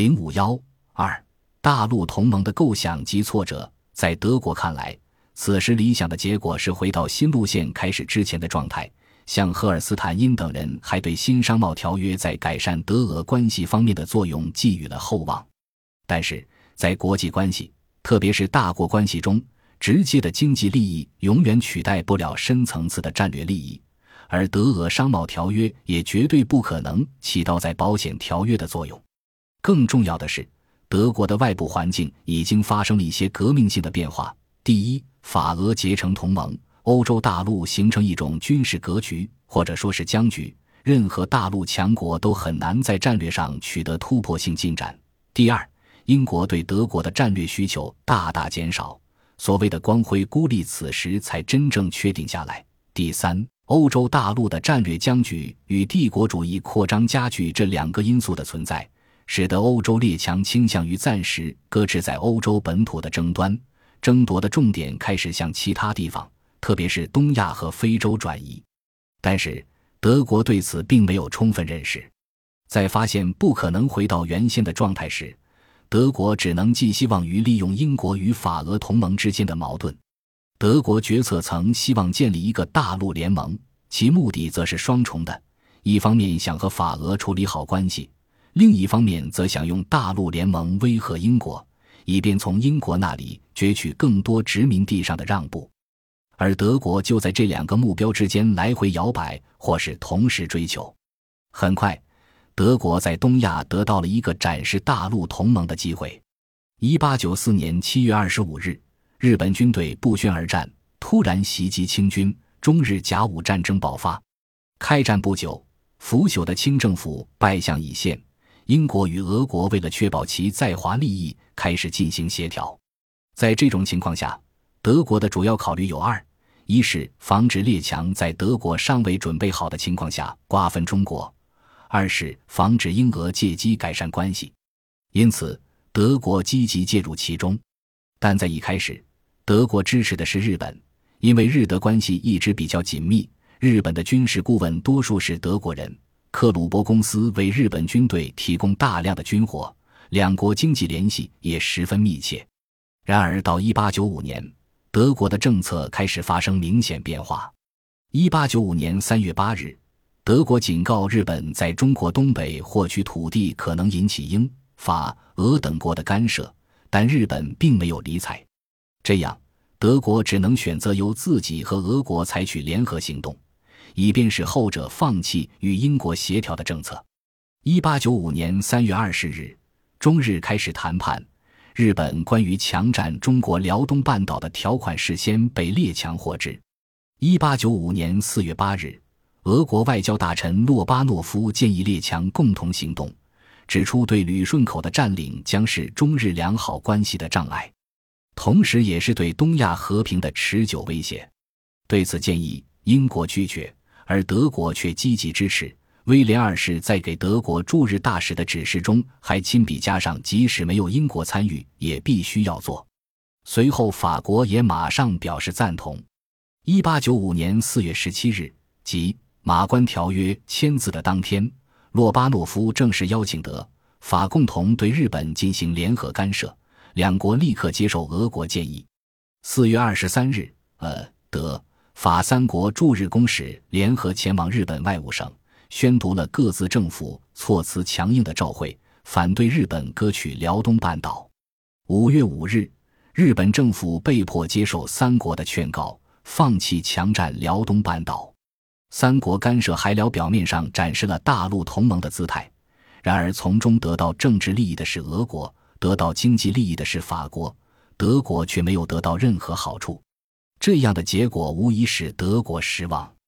零五幺二大陆同盟的构想及挫折，在德国看来，此时理想的结果是回到新路线开始之前的状态。像赫尔斯坦因等人还对新商贸条约在改善德俄关系方面的作用寄予了厚望。但是在国际关系，特别是大国关系中，直接的经济利益永远取代不了深层次的战略利益，而德俄商贸条约也绝对不可能起到在保险条约的作用。更重要的是，德国的外部环境已经发生了一些革命性的变化。第一，法俄结成同盟，欧洲大陆形成一种军事格局，或者说是僵局，任何大陆强国都很难在战略上取得突破性进展。第二，英国对德国的战略需求大大减少，所谓的光辉孤立此时才真正确定下来。第三，欧洲大陆的战略僵局与帝国主义扩张加剧这两个因素的存在。使得欧洲列强倾向于暂时搁置在欧洲本土的争端，争夺的重点开始向其他地方，特别是东亚和非洲转移。但是德国对此并没有充分认识，在发现不可能回到原先的状态时，德国只能寄希望于利用英国与法俄同盟之间的矛盾。德国决策层希望建立一个大陆联盟，其目的则是双重的：一方面想和法俄处理好关系。另一方面，则想用大陆联盟威吓英国，以便从英国那里攫取更多殖民地上的让步。而德国就在这两个目标之间来回摇摆，或是同时追求。很快，德国在东亚得到了一个展示大陆同盟的机会。一八九四年七月二十五日，日本军队不宣而战，突然袭击清军，中日甲午战争爆发。开战不久，腐朽的清政府败相已现。英国与俄国为了确保其在华利益，开始进行协调。在这种情况下，德国的主要考虑有二：一是防止列强在德国尚未准备好的情况下瓜分中国；二是防止英俄借机改善关系。因此，德国积极介入其中。但在一开始，德国支持的是日本，因为日德关系一直比较紧密。日本的军事顾问多数是德国人。克鲁伯公司为日本军队提供大量的军火，两国经济联系也十分密切。然而，到1895年，德国的政策开始发生明显变化。1895年3月8日，德国警告日本在中国东北获取土地可能引起英、法、俄等国的干涉，但日本并没有理睬。这样，德国只能选择由自己和俄国采取联合行动。以便使后者放弃与英国协调的政策。一八九五年三月二十日，中日开始谈判。日本关于强占中国辽东半岛的条款事先被列强获知。一八九五年四月八日，俄国外交大臣洛巴诺夫建议列强共同行动，指出对旅顺口的占领将是中日良好关系的障碍，同时也是对东亚和平的持久威胁。对此建议，英国拒绝。而德国却积极支持。威廉二世在给德国驻日大使的指示中，还亲笔加上：即使没有英国参与，也必须要做。随后，法国也马上表示赞同。一八九五年四月十七日，即马关条约签字的当天，洛巴诺夫正式邀请德法共同对日本进行联合干涉。两国立刻接受俄国建议。四月二十三日，呃，德。法三国驻日公使联合前往日本外务省，宣读了各自政府措辞强硬的照会，反对日本割取辽东半岛。五月五日，日本政府被迫接受三国的劝告，放弃强占辽东半岛。三国干涉还辽表面上展示了大陆同盟的姿态，然而从中得到政治利益的是俄国，得到经济利益的是法国，德国却没有得到任何好处。这样的结果无疑使德国失望。